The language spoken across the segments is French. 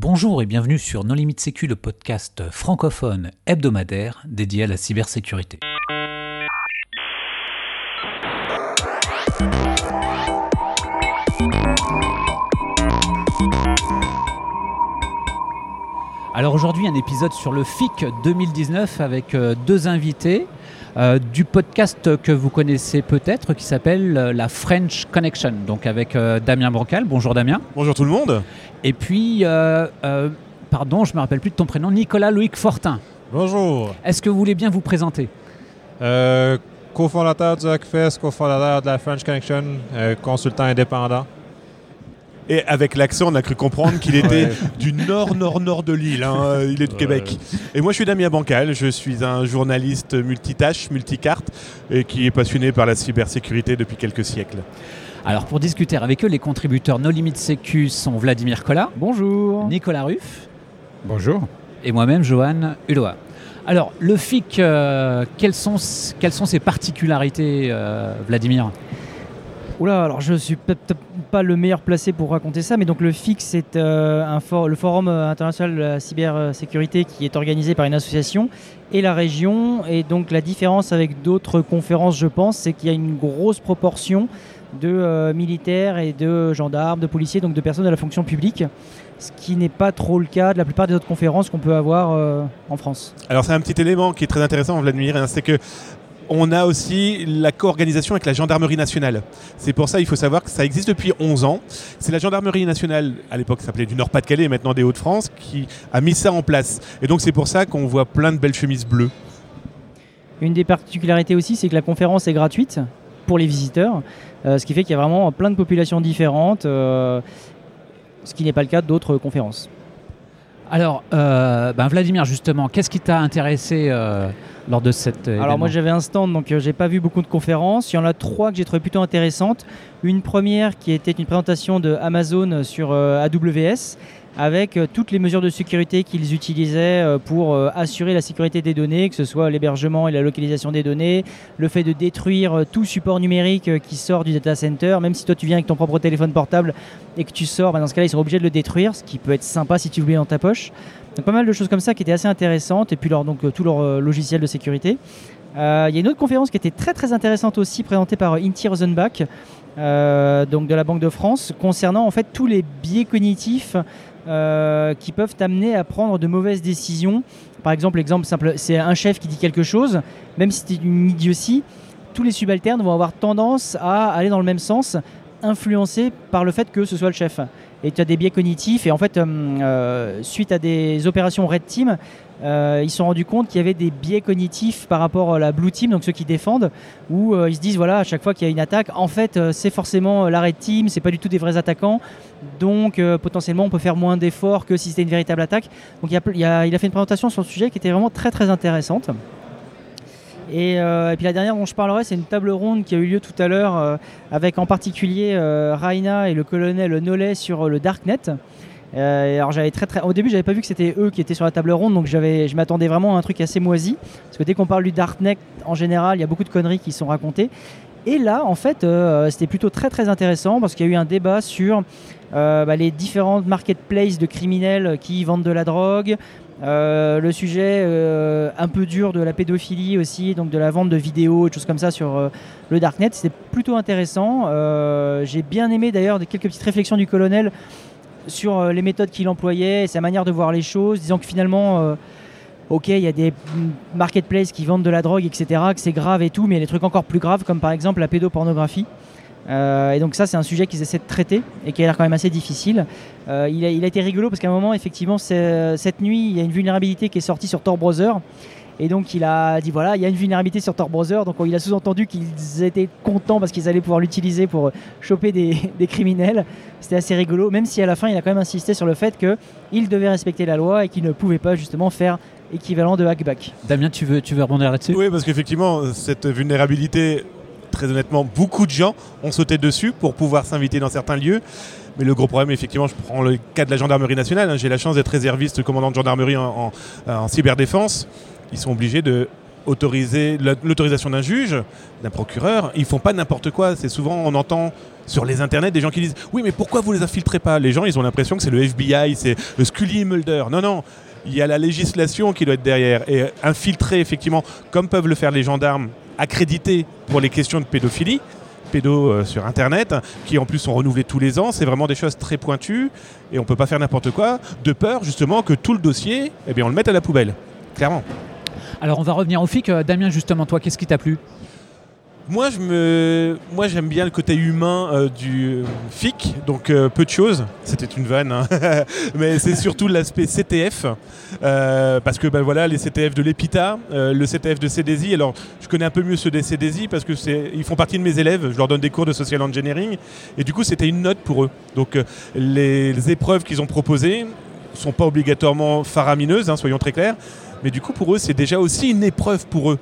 Bonjour et bienvenue sur Non Limite Sécu, le podcast francophone hebdomadaire dédié à la cybersécurité. Alors aujourd'hui un épisode sur le FIC 2019 avec euh, deux invités. Euh, du podcast que vous connaissez peut-être qui s'appelle euh, la French Connection, donc avec euh, Damien Bancal. Bonjour Damien. Bonjour tout le monde. Et puis, pardon, je ne me rappelle plus de ton prénom, Nicolas Loïc Fortin. Bonjour. Est-ce que vous voulez bien vous présenter? Co-fondateur du Hackfest, co-fondateur de la French Connection, consultant indépendant. Et avec l'accent, on a cru comprendre qu'il était du nord-nord-nord de l'île. Hein. Il est de Québec. Et moi, je suis Damien Bancal. Je suis un journaliste multitâche, multicarte, et qui est passionné par la cybersécurité depuis quelques siècles. Alors, pour discuter avec eux, les contributeurs No Limit Sécu sont Vladimir Collat. Bonjour. Nicolas Ruff. Bonjour. Et moi-même, Johan Hulot. Alors, le FIC, euh, quelles, sont, quelles sont ses particularités, euh, Vladimir? Oula, alors je suis peut-être pas le meilleur placé pour raconter ça, mais donc le FIX, c'est euh, le Forum euh, international de la cybersécurité qui est organisé par une association et la région. Et donc la différence avec d'autres conférences, je pense, c'est qu'il y a une grosse proportion de euh, militaires et de gendarmes, de policiers, donc de personnes de la fonction publique, ce qui n'est pas trop le cas de la plupart des autres conférences qu'on peut avoir en France. Alors c'est un petit élément qui est très intéressant, Vladimir, hein, c'est que on a aussi la co-organisation avec la gendarmerie nationale. C'est pour ça il faut savoir que ça existe depuis 11 ans. C'est la gendarmerie nationale, à l'époque s'appelait du Nord-Pas-de-Calais et maintenant des Hauts-de-France, qui a mis ça en place. Et donc c'est pour ça qu'on voit plein de belles chemises bleues. Une des particularités aussi, c'est que la conférence est gratuite pour les visiteurs, euh, ce qui fait qu'il y a vraiment plein de populations différentes, euh, ce qui n'est pas le cas d'autres conférences. Alors, euh, ben Vladimir, justement, qu'est-ce qui t'a intéressé lors de cette Alors moi j'avais un stand donc euh, j'ai pas vu beaucoup de conférences. Il y en a trois que j'ai trouvé plutôt intéressantes. Une première qui était une présentation de Amazon sur euh, AWS avec euh, toutes les mesures de sécurité qu'ils utilisaient pour assurer la sécurité des données, que ce soit l'hébergement et la localisation des données, le fait de détruire tout support numérique qui sort du data center, même si toi tu viens avec ton propre téléphone portable et que tu sors, bah, dans ce cas-là ils sont obligés de le détruire, ce qui peut être sympa si tu l'oublies dans ta poche. Donc pas mal de choses comme ça qui étaient assez intéressantes et puis leur, donc, euh, tout leur euh, logiciel de sécurité. Euh, il y a une autre conférence qui était très très intéressante aussi présentée par Inti Rosenbach donc de la Banque de France concernant en fait tous les biais cognitifs qui peuvent t'amener à prendre de mauvaises décisions. Par exemple, c'est un chef qui dit quelque chose, même si c'est une idiotie, tous les subalternes vont avoir tendance à aller dans le même sens, influencés par le fait que ce soit le chef et tu as des biais cognitifs. Et en fait, euh, euh, suite à des opérations Red Team, euh, ils se sont rendus compte qu'il y avait des biais cognitifs par rapport à la Blue Team, donc ceux qui défendent, où ils se disent voilà, à chaque fois qu'il y a une attaque, en fait, c'est forcément la Red Team, c'est pas du tout des vrais attaquants, donc potentiellement on peut faire moins d'efforts que si c'était une véritable attaque. Donc il a, fait une présentation sur le sujet qui était vraiment très très intéressante. Euh, et, puis la dernière dont je parlerai, c'est une table ronde qui a eu lieu tout à l'heure euh, avec en particulier euh, Raina et le colonel Nollet sur le Darknet. Alors j'avais très très au début j'avais pas vu que c'était eux qui étaient sur la table ronde donc j'avais je m'attendais vraiment à un truc assez moisi. Parce que dès qu'on parle du darknet en général il y a beaucoup de conneries qui sont racontées. Et là en fait c'était plutôt très très intéressant parce qu'il y a eu un débat sur bah, les différentes marketplaces de criminels qui vendent de la drogue. Euh, le sujet euh, un peu dur de la pédophilie aussi, donc de la vente de vidéos et choses comme ça sur euh, le darknet, c'était plutôt intéressant. J'ai bien aimé d'ailleurs quelques petites réflexions du colonel sur les méthodes qu'il employait sa manière de voir les choses, disant que finalement, ok, il y a des marketplaces qui vendent de la drogue, etc., que c'est grave et tout, mais il y a des trucs encore plus graves comme par exemple la pédopornographie. Euh, et donc ça, c'est un sujet qu'ils essaient de traiter et qui a l'air quand même assez difficile. Euh, il, a, été rigolo parce qu'à un moment, effectivement, cette nuit, il y a une vulnérabilité qui est sortie sur Tor Browser. Et donc il a dit voilà, il y a une vulnérabilité sur Tor Browser. Donc il a sous-entendu qu'ils étaient contents parce qu'ils allaient pouvoir l'utiliser pour choper des, criminels. C'était assez rigolo, même si à la fin, il a quand même insisté sur le fait qu'il devait respecter la loi et qu'il ne pouvait pas justement faire équivalent de hackback. Damien, tu veux, tu veux rebondir là-dessus? Oui, parce qu'effectivement, cette vulnérabilité très honnêtement, beaucoup de gens ont sauté dessus pour pouvoir s'inviter dans certains lieux. Mais le gros problème, effectivement, je prends le cas de la gendarmerie nationale. Hein. J'ai la chance d'être réserviste commandant de gendarmerie en, en, cyberdéfense. Ils sont obligés de autorisé la- l'autorisation d'un juge, d'un procureur. Ils font pas n'importe quoi. C'est souvent, on entend sur les internets des gens qui disent Oui, mais pourquoi vous les infiltrez pas? Les gens, ils ont l'impression que c'est le FBI, c'est le Scully Mulder. Non, non. Il y a la législation qui doit être derrière. Et infiltrer, effectivement, comme peuvent le faire les gendarmes, accrédités pour les questions de pédophilie, pédos euh, sur Internet, qui en plus sont renouvelés tous les ans. C'est vraiment des choses très pointues et on peut pas faire n'importe quoi, de peur justement que tout le dossier, eh bien, on le mette à la poubelle. Clairement. Alors on va revenir au FIC. Euh, Damien, justement, toi, qu'est-ce qui t'a plu? Moi, je me, moi, j'aime bien le côté humain euh, du FIC, donc euh, peu de choses. C'était une vanne, hein. mais c'est surtout l'aspect CTF, euh, parce que ben voilà, les CTF de l'EPITA, euh, le CTF de CDSI. Alors, je connais un peu mieux ceux des CDSI parce que ils font partie de mes élèves. Je leur donne des cours de social engineering, et du coup, c'était une note pour eux. Donc, euh, les, les épreuves qu'ils ont proposées sont pas obligatoirement faramineuses, hein, soyons très clairs, mais du coup, pour eux, c'est déjà aussi une épreuve pour eux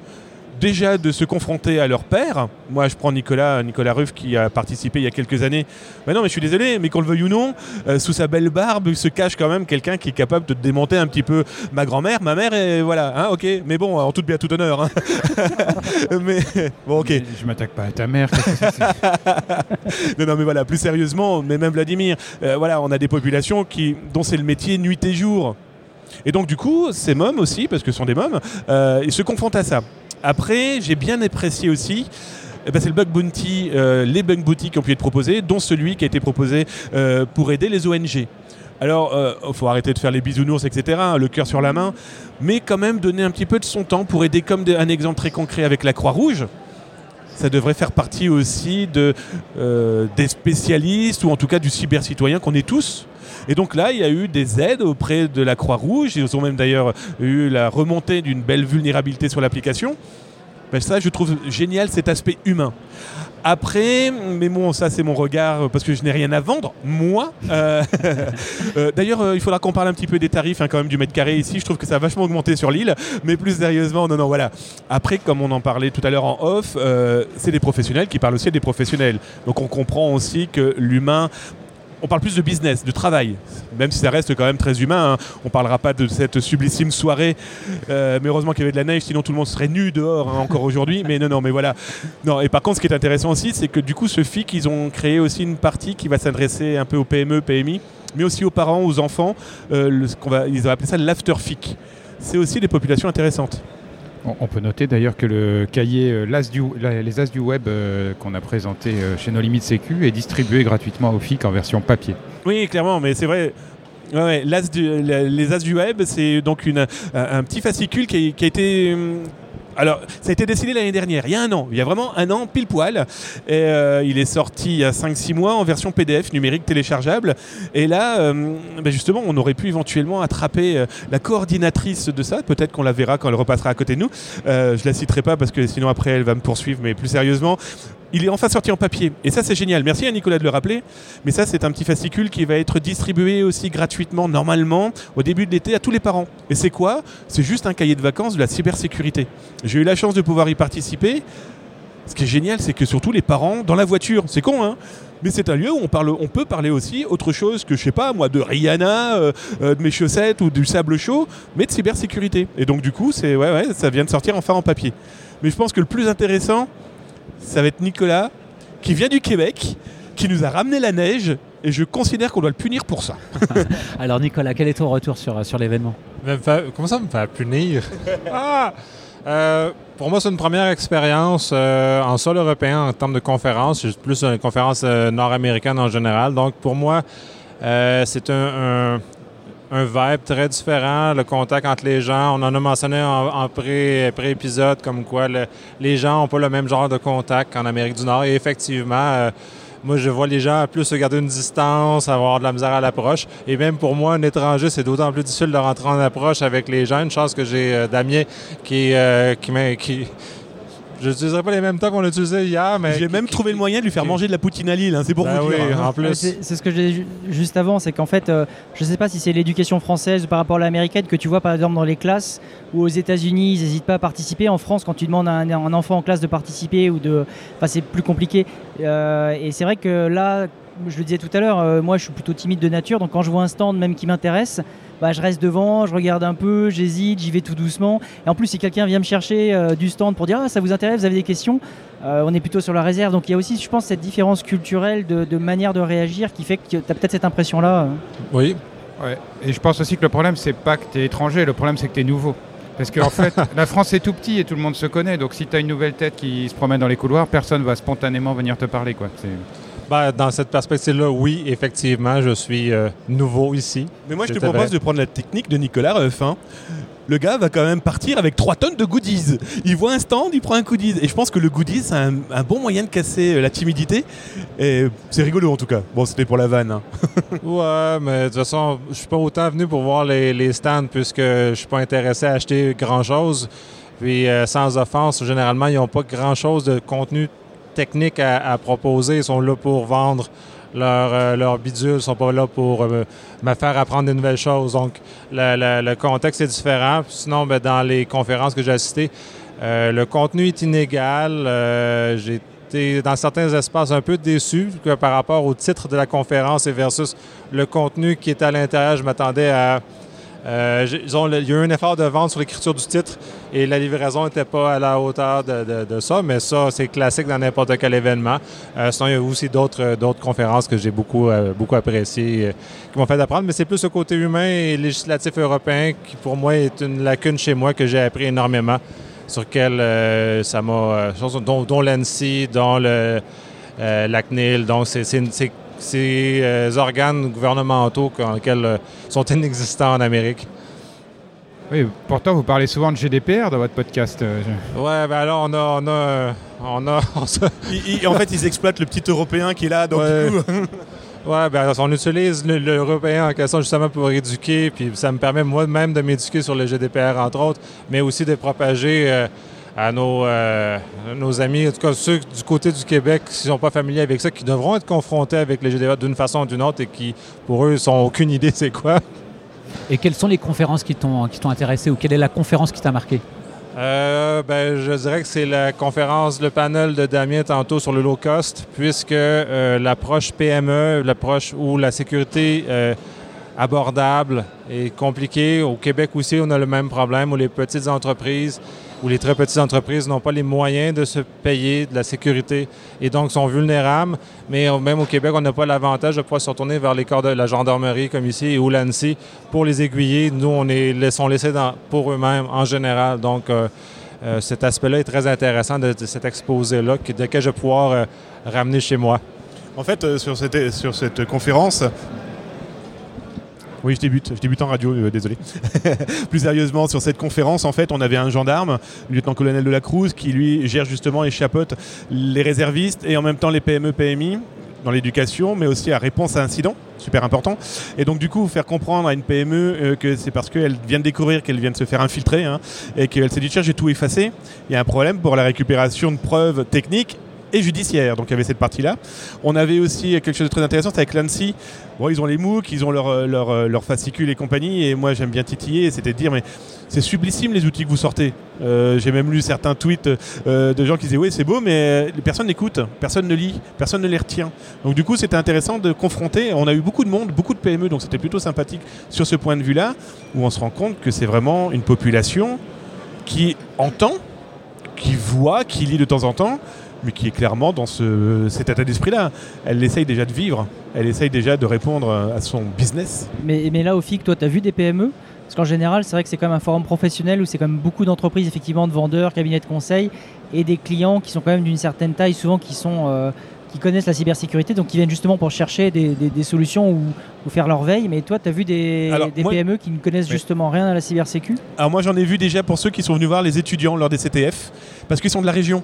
déjà de se confronter à leur père. Moi, je prends Nicolas, Nicolas Ruff qui a participé il y a quelques années. Mais non, mais je suis désolé, mais qu'on le veuille ou non, euh, sous sa belle barbe se cache quand même quelqu'un qui est capable de démonter un petit peu ma grand-mère, ma mère, et voilà, hein, ok. Mais bon, en toute bien, tout honneur. hein. mais bon, ok. Je, je m'attaque pas à ta mère. non, mais voilà, plus sérieusement, mais même Vladimir, euh, voilà, on a des populations qui, dont c'est le métier nuit et jour. Et donc, du coup, ces mômes aussi, parce que ce sont des mômes, euh, ils se confrontent à ça. Après, j'ai bien apprécié aussi. eh ben, c'est le bug bounty, euh, les bug bounty qui ont pu être proposés, dont celui qui a été proposé euh, pour aider les ONG. Alors, il faut arrêter de faire les bisounours, etc., hein, le cœur sur la main, mais quand même donner un petit peu de son temps pour aider, comme un exemple très concret avec la Croix-Rouge, ça devrait faire partie aussi euh, des spécialistes ou en tout cas du cybercitoyen qu'on est tous. Et donc là, il y a eu des aides auprès de la Croix-Rouge. Ils ont même d'ailleurs eu la remontée d'une belle vulnérabilité sur l'application. Ben ça, je trouve génial cet aspect humain. Après, mais bon, ça c'est mon regard parce que je n'ai rien à vendre, moi. Euh, euh, D'ailleurs, euh, il faudra qu'on parle un petit peu des tarifs hein, quand même du mètre carré ici. Je trouve que ça a vachement augmenté sur l'île, mais plus sérieusement, non, non, voilà. Après, comme on en parlait tout à l'heure en off, euh, c'est des professionnels qui parlent aussi des professionnels. Donc on comprend aussi que l'humain on parle plus de business, de travail, même si ça reste quand même très humain. hein. On parlera pas de cette sublissime soirée, euh, mais heureusement qu'il y avait de la neige, sinon tout le monde serait nu dehors hein, encore aujourd'hui. Mais non, non, mais voilà. Non, et par contre, ce qui est intéressant aussi, c'est que du coup, ce FIC, ils ont créé aussi une partie qui va s'adresser un peu aux PME, PMI, mais aussi aux parents, aux enfants. Euh, va, ils ont appelé ça l'after FIC. C'est aussi des populations intéressantes. On, peut noter d'ailleurs que le cahier euh, Les As du Web euh, qu'on a présenté euh, chez No Limit Sécu est distribué gratuitement au FIC en version papier. Oui, clairement, mais c'est vrai. Les As du Web, c'est donc un, petit fascicule qui a, qui a été. Alors, ça a été décidé l'année dernière, il y a un an, il y a vraiment un an pile poil. Euh, il est sorti il y a 5-6 mois en version PDF numérique téléchargeable. Et là, euh, ben justement, on aurait pu éventuellement attraper euh, la coordinatrice de ça. Peut-être qu'on la verra quand elle repassera à côté de nous. Je la citerai pas parce que sinon après elle va me poursuivre, mais plus sérieusement. Il est enfin sorti en papier. Et ça, c'est génial. Merci à Nicolas de le rappeler. Mais ça, c'est un petit fascicule qui va être distribué aussi gratuitement, normalement, au début de l'été à tous les parents. Et c'est quoi? C'est juste un cahier de vacances de la cybersécurité. J'ai eu la chance de pouvoir y participer. Ce qui est génial, c'est que surtout les parents dans la voiture, c'est con, hein mais c'est un lieu où on, peut parler aussi autre chose que, je sais pas, moi, de Rihanna, euh, euh, de mes chaussettes ou du sable chaud, mais de cybersécurité. Et donc, du coup, ouais, ouais, ça vient de sortir enfin en papier. Mais je pense que le plus intéressant, ça va être Nicolas, qui vient du Québec, qui nous a ramené la neige, et je considère qu'on doit le punir pour ça. Alors Nicolas, quel est ton retour sur, sur l'événement? Comment ça me faire punir? Ah! Euh, pour moi, c'est une première expérience euh, en sol européen en termes de conférence. C'est plus une conférence euh, nord-américaine en général. Donc, pour moi, euh, c'est un, un, un vibe très différent, le contact entre les gens. On en a mentionné en, en pré- pré-épisode comme quoi le- les gens n'ont pas le même genre de contact qu'en Amérique du Nord. Et effectivement, euh, moi, je vois les gens plus se garder une distance, avoir de la misère à l'approche. Et même pour moi, un étranger, c'est d'autant plus difficile de rentrer en approche avec les gens. Une chance que j'ai euh, Damien qui, euh, qui, m'a- qui... Je n'utiliserai pas les mêmes temps qu'on a utilisé hier, mais... J'ai même trouvé le moyen de lui faire manger de la poutine à Lille, hein, c'est pour Ben vous oui, dire. hein. en Ouais, plus. C'est c'est ce que j'ai ju- juste avant, c'est qu'en fait, euh, je ne sais pas si c'est l'éducation française ou par rapport à l'américaine que tu vois par exemple dans les classes ou aux États-Unis, ils n'hésitent pas à participer. En France, quand tu demandes à un, un enfant en classe de participer ou de, enfin c'est plus compliqué. Euh, et c'est vrai que là, je le disais tout à l'heure, euh, moi je suis plutôt timide de nature, donc quand je vois un stand même qui m'intéresse, bah, je reste devant, je regarde un peu, j'hésite, j'y vais tout doucement. Et en plus, si quelqu'un vient me chercher euh, du stand pour dire ah, ça vous intéresse, vous avez des questions, euh, on est plutôt sur la réserve. Donc il y a aussi, je pense, cette différence culturelle de, de manière de réagir qui fait que tu as peut-être cette impression-là. euh. Oui. Ouais. Et je pense aussi que le problème, c'est pas que tu es étranger, le problème, c'est que tu es nouveau. Parce qu'en fait, la France est tout petit et tout le monde se connaît. Donc si tu as une nouvelle tête qui se promène dans les couloirs, personne va spontanément venir te parler. Quoi. C'est- Ben, dans cette perspective-là, oui, effectivement, je suis euh, nouveau ici. Mais moi, je te propose vrai. de prendre la technique de Nicolas Ruff. hein. Le gars va quand même partir avec 3 tonnes de goodies. Il voit un stand, il prend un goodies. Et je pense que le goodies, c'est un, un bon moyen de casser euh, la timidité. Et c'est rigolo en tout cas. Bon, c'était pour la vanne. hein. Ouais, mais de toute façon, je suis pas autant venu pour voir les, les stands puisque je suis pas intéressé à acheter grand-chose. Puis, euh, sans offense, généralement, ils n'ont pas grand-chose de contenu technique à, proposer. Ils sont là pour vendre leur, euh, leur bidule. Ils ne sont pas là pour euh, me faire apprendre des nouvelles choses. Donc, le, contexte est différent. Sinon, ben, dans les conférences que j'ai assistées, euh, le contenu est inégal. Euh, j'ai été dans certains espaces un peu déçu par rapport au titre de la conférence et versus le contenu qui était à l'intérieur. Je m'attendais à. Euh, il y a eu un effort de vente sur l'écriture du titre et la livraison n'était pas à la hauteur de, ça, mais ça, c'est classique dans n'importe quel événement. Euh, sinon, il y a aussi d'autres euh, conférences que j'ai beaucoup, appréciées, qui m'ont fait apprendre, mais c'est plus le côté humain et législatif européen qui, pour moi, est une lacune chez moi que j'ai appris énormément, sur euh, ça m'a. dont dont l'ANSI, dont le, la CNIL, donc c'est- ces euh, organes gouvernementaux qui- lesquels, euh, sont inexistants en Amérique. Oui, pourtant, vous parlez souvent de GDPR dans votre podcast. euh, je- Ouais, ben alors on a, on a, on a, on se- Il- il- en fait, ils exploitent le petit Européen qui est là. Donc, Ouais. du coup, ouais, ben on utilise le- l'européen en question justement pour éduquer, puis ça me permet moi-même de m'éduquer sur le GDPR entre autres, mais aussi de propager euh, à nos, euh, nos amis, en tout cas ceux du côté du Québec qui ne sont pas familiers avec ça, qui devront être confrontés avec le GDPR d'une façon ou d'une autre et qui, pour eux, n'ont aucune idée c'est quoi. Et quelles sont les conférences qui t'ont qui t'ont intéressé ou quelle est la conférence qui t'a marqué? Euh, ben, je dirais que c'est la conférence, le panel de Damien tantôt sur le low cost, puisque euh, l'approche PME, l'approche où la sécurité euh, abordable est compliquée. Au Québec aussi, on a le même problème où les petites entreprises ou les très petites entreprises n'ont pas les moyens de se payer de la sécurité et donc sont vulnérables. Mais euh, même au Québec, on n'a pas l'avantage de pouvoir se retourner vers les corps de la gendarmerie comme ici ou l'ANSI pour les aiguiller. Nous, on est, sont laissés pour eux-mêmes en général. Donc, euh, euh, cet aspect-là est très intéressant de, cet exposé-là de que je vais pouvoir ramener chez moi. en fait, sur cette conférence. Oui, je débute, je débute en radio, euh, désolé. Plus sérieusement, sur cette conférence, en fait, on avait un gendarme, le lieutenant-colonel de la Cruz, qui lui gère justement et chapeaute les réservistes et en même temps les PME, PMI dans l'éducation, mais aussi à réponse à incidents, super important. Et donc du coup, faire comprendre à une PME euh, que c'est parce qu'elle vient de découvrir qu'elle vient de se faire infiltrer hein, et qu'elle s'est dit tiens j'ai tout effacé, il y a un problème pour la récupération de preuves techniques et judiciaires. Donc il y avait cette partie-là. On avait aussi quelque chose de très intéressant, c'est avec l'ANSI. Bon, ils ont les MOOC, ils ont leur, euh, leur, euh, leur fascicule et compagnie, et moi j'aime bien titiller, c'était de dire mais c'est sublissime les outils que vous sortez. Euh, J'ai même lu certains tweets euh, de gens qui disaient oui c'est beau mais euh, personne n'écoute, personne ne lit, personne ne les retient. Donc du coup c'était intéressant de confronter, on a eu beaucoup de monde, beaucoup de PME, donc c'était plutôt sympathique sur ce point de vue-là, où on se rend compte que c'est vraiment une population qui entend, qui voit, qui lit de temps en temps, mais qui est clairement dans ce, cet état d'esprit-là. Elle essaye déjà de vivre, elle essaye déjà de répondre à son business. Mais, mais là, au FIC, toi, tu as vu des PME Parce qu'en général, c'est vrai que c'est quand même un forum professionnel où c'est quand même beaucoup d'entreprises, effectivement, de vendeurs, cabinets de conseil et des clients qui sont quand même d'une certaine taille, souvent qui sont. euh, qui connaissent la cybersécurité, donc qui viennent justement pour chercher des, des- des solutions ou, ou faire leur veille. Mais toi, tu as vu des, Alors, des moi- PME qui ne connaissent Oui. justement rien à la cybersécu? Alors moi j'en ai vu déjà pour ceux qui sont venus voir les étudiants lors des CTF, parce qu'ils sont de la région.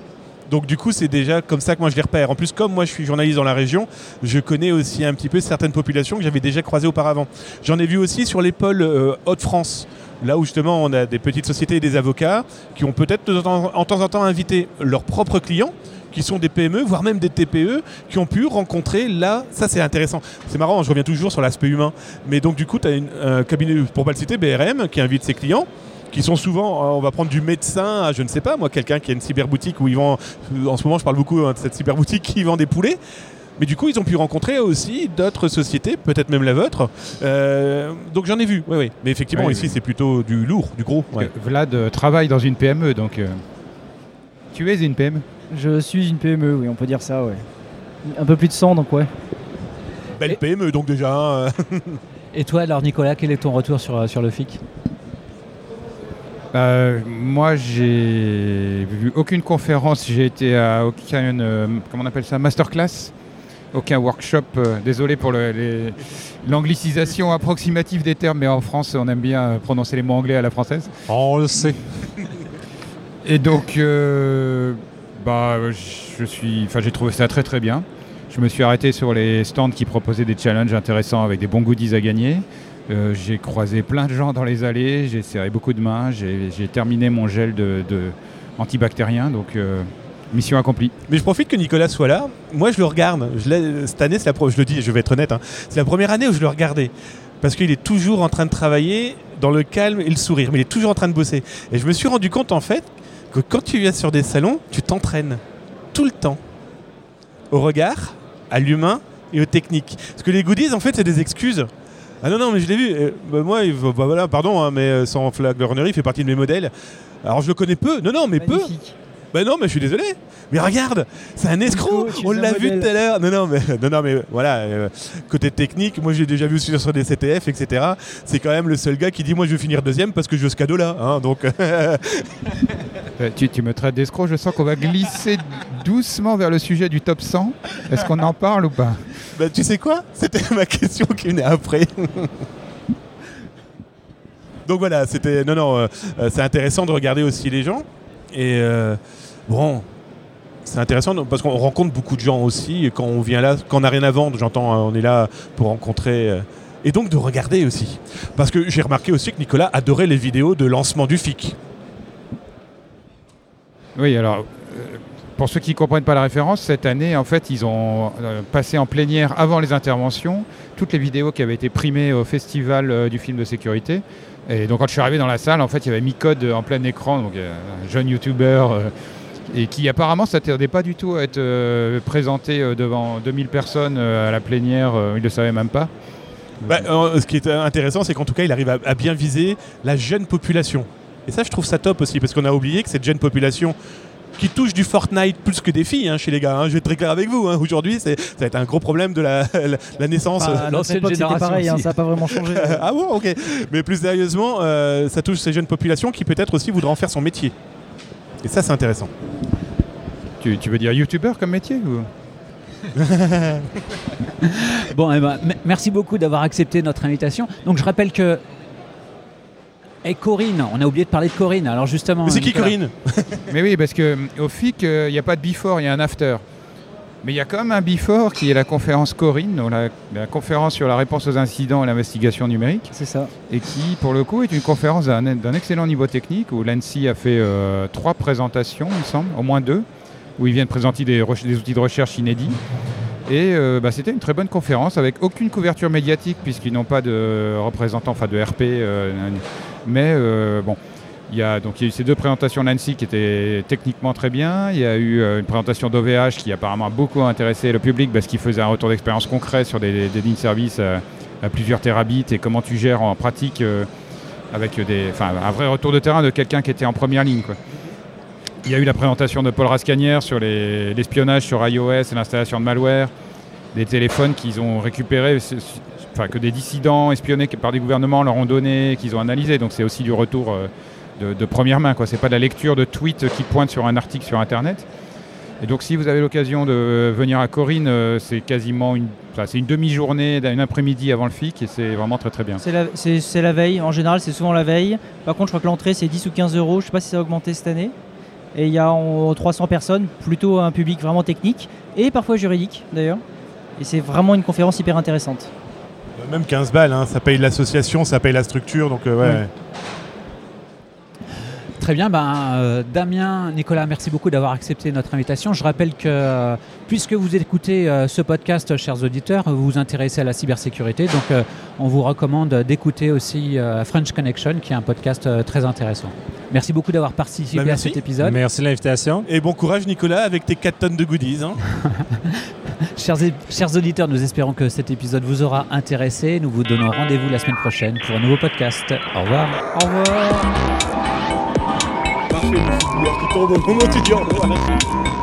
Donc du coup c'est déjà comme ça que moi je les repère. En plus comme moi je suis journaliste dans la région, je connais aussi un petit peu certaines populations que j'avais déjà croisées auparavant. J'en ai vu aussi sur les pôles euh, Hauts-de-France, là où justement on a des petites sociétés et des avocats qui ont peut-être en- temps en temps invité leurs propres clients qui sont des PME, voire même des TPE, qui ont pu rencontrer là, ça c'est intéressant. C'est marrant, je reviens toujours sur l'aspect humain. Mais donc du coup, tu as un cabinet, pour pas le citer, BRM, qui invite ses clients, qui sont souvent, euh, on va prendre du médecin à, je ne sais pas, moi, quelqu'un qui a une cyberboutique où ils vendent, euh, en ce moment je parle beaucoup hein, de cette cyberboutique qui vend des poulets. Mais du coup, ils ont pu rencontrer aussi d'autres sociétés, peut-être même la vôtre. Euh, donc j'en ai vu, oui, oui. Mais effectivement, ici, oui. c'est plutôt du lourd, du gros. ouais. Vlad euh, travaille dans une PME, donc euh, tu es une PME. Je suis une PME, oui, on peut dire ça, ouais. Un peu plus de 100, donc ouais. Belle PME, donc déjà. hein. Et toi, alors Nicolas, quel est ton retour sur, sur le FIC? Euh, moi, j'ai vu aucune conférence, j'ai été à aucun, euh, comment on appelle ça, masterclass, aucun workshop. euh, désolé pour le- l'anglicisation approximative des termes, mais en France, on aime bien prononcer les mots anglais à la française. On le sait. Et donc, bah, je suis, enfin, j'ai trouvé ça très très bien. Je me suis arrêté sur les stands qui proposaient des challenges intéressants avec des bons goodies à gagner. Euh, j'ai croisé plein de gens dans les allées, j'ai serré beaucoup de mains, j'ai terminé mon gel de, antibactérien, donc euh, mission accomplie. Mais je profite que Nicolas soit là. Moi, je le regarde. Cette année, la je le dis, je vais être honnête, hein, c'est la première année où je le regardais. Parce qu'il est toujours en train de travailler dans le calme et le sourire. Mais il est toujours en train de bosser. Et je me suis rendu compte, en fait, que quand tu viens sur des salons, tu t'entraînes. Tout le temps. Au regard, à l'humain et aux techniques. Parce que les goodies, en fait, c'est des excuses. Ah non, non, mais je l'ai vu. Euh, bah, moi, il bah, voilà, pardon, hein, mais euh, sans flagornerie, il fait partie de mes modèles. Alors, je le connais peu. Non, non, mais peu. Bah non, mais je suis désolé. Mais regarde, c'est un escroc. Nico, On l'a vu tout à l'heure. Non, non, mais non, non, mais voilà. euh, côté technique, moi j'ai déjà vu sur, sur des CTF, etc. C'est quand même le seul gars qui dit moi je veux finir deuxième parce que je veux ce cadeau-là. hein, donc Euh, tu, me traites d'escroc, je sens qu'on va glisser doucement vers le sujet du top 100. Est-ce qu'on en parle ou pas bah, tu sais quoi? C'était ma question qui venait après. donc voilà, c'était non non, euh, euh, c'est intéressant de regarder aussi les gens et bon. C'est intéressant parce qu'on rencontre beaucoup de gens aussi quand on vient là, quand on n'a rien à vendre, j'entends, on est là pour rencontrer et donc de regarder aussi. Parce que j'ai remarqué aussi que Nicolas adorait les vidéos de lancement du FIC. Oui, alors, euh, pour ceux qui ne comprennent pas la référence, cette année, en fait, ils ont euh, passé en plénière avant les interventions toutes les vidéos qui avaient été primées au festival euh, du film de sécurité. Et donc, quand je suis arrivé dans la salle, en fait, il y avait Micode en plein écran, donc un jeune youtubeur, et qui apparemment s'attendait pas du tout à être présenté devant 2000 personnes à la plénière, il ne le savait même pas. Bah, ce qui est intéressant, c'est qu'en tout cas, il arrive à bien viser la jeune population. Et ça, je trouve ça top aussi, parce qu'on a oublié que cette jeune population qui touche du Fortnite plus que des filles hein, chez les gars. hein. Je vais être très clair avec vous. hein. Aujourd'hui, ça va être un gros problème de la, la- la naissance. Notre l'ancienne génération pareil, hein, ça n'a pas vraiment changé. ah bon, ok. Mais plus sérieusement, euh, ça touche ces jeunes populations qui peut-être aussi voudraient en faire son métier. Et ça, c'est intéressant. Tu, tu veux dire youtubeur comme métier ou... Bon, eh ben, merci beaucoup d'avoir accepté notre invitation. Donc, je rappelle que. Et Corinne, on a oublié de parler de Corinne. Alors, justement. Mais c'est qui Corinne Mais oui, parce que au FIC, euh, il n'y a pas de before, il y a un after. Mais il y a quand même un before qui est la conférence Corinne, donc la, la conférence sur la réponse aux incidents et l'investigation numérique, C'est ça. et qui, pour le coup, est une conférence d'un d'un excellent niveau technique, où l'ANSI a fait euh, trois présentations, il me semble, au moins deux, où ils viennent présenter des outils de recherche inédits. Et euh, bah, c'était une très bonne conférence avec aucune couverture médiatique puisqu'ils n'ont pas de représentants, enfin de RP. euh, mais euh, bon, il y a donc il y a eu ces deux présentations Nancy qui étaient techniquement très bien. Il y a eu une présentation d'OVH qui apparemment a beaucoup intéressé le public parce qu'il faisait un retour d'expérience concret sur des, des lignes service à, à plusieurs terabits et comment tu gères en pratique avec des, un vrai retour de terrain de quelqu'un qui était en première ligne. quoi. Il y a eu la présentation de Paul Rascanière sur les- l'espionnage sur iOS et l'installation de malware, des téléphones qu'ils ont récupérés, enfin que des dissidents espionnés par des gouvernements leur ont donné, qu'ils ont analysé. Donc c'est aussi du retour euh, de, première main. Ce n'est pas de la lecture de tweets qui pointent sur un article sur Internet. Et donc si vous avez l'occasion de venir à Corinne, euh, c'est quasiment une, c'est une demi-journée, une après-midi avant le FIC et c'est vraiment très très bien. C'est la, c'est- la veille, en général c'est souvent la veille. Par contre je crois que l'entrée c'est 10 ou 15 euros, je sais pas si ça a augmenté cette année. Et il y a en- 300 personnes, plutôt un public vraiment technique et parfois juridique d'ailleurs. Et c'est vraiment une conférence hyper intéressante. Même 15 balles, hein, ça paye l'association, ça paye la structure. Donc, euh, ouais. Très bien, ben, euh, Damien, Nicolas, merci beaucoup d'avoir accepté notre invitation. Je rappelle que euh, puisque vous écoutez euh, ce podcast, chers auditeurs, vous vous intéressez à la cybersécurité, donc euh, on vous recommande d'écouter aussi euh, French Connection, qui est un podcast euh, très intéressant. Merci beaucoup d'avoir participé Bah, à cet épisode. Merci de l'invitation. Et bon courage, Nicolas, avec tes 4 tonnes de goodies. hein. chers, chers auditeurs, nous espérons que cet épisode vous aura intéressé. Nous vous donnons rendez-vous la semaine prochaine pour un nouveau podcast. Au revoir. Au revoir. Qui tombe au moment où tu.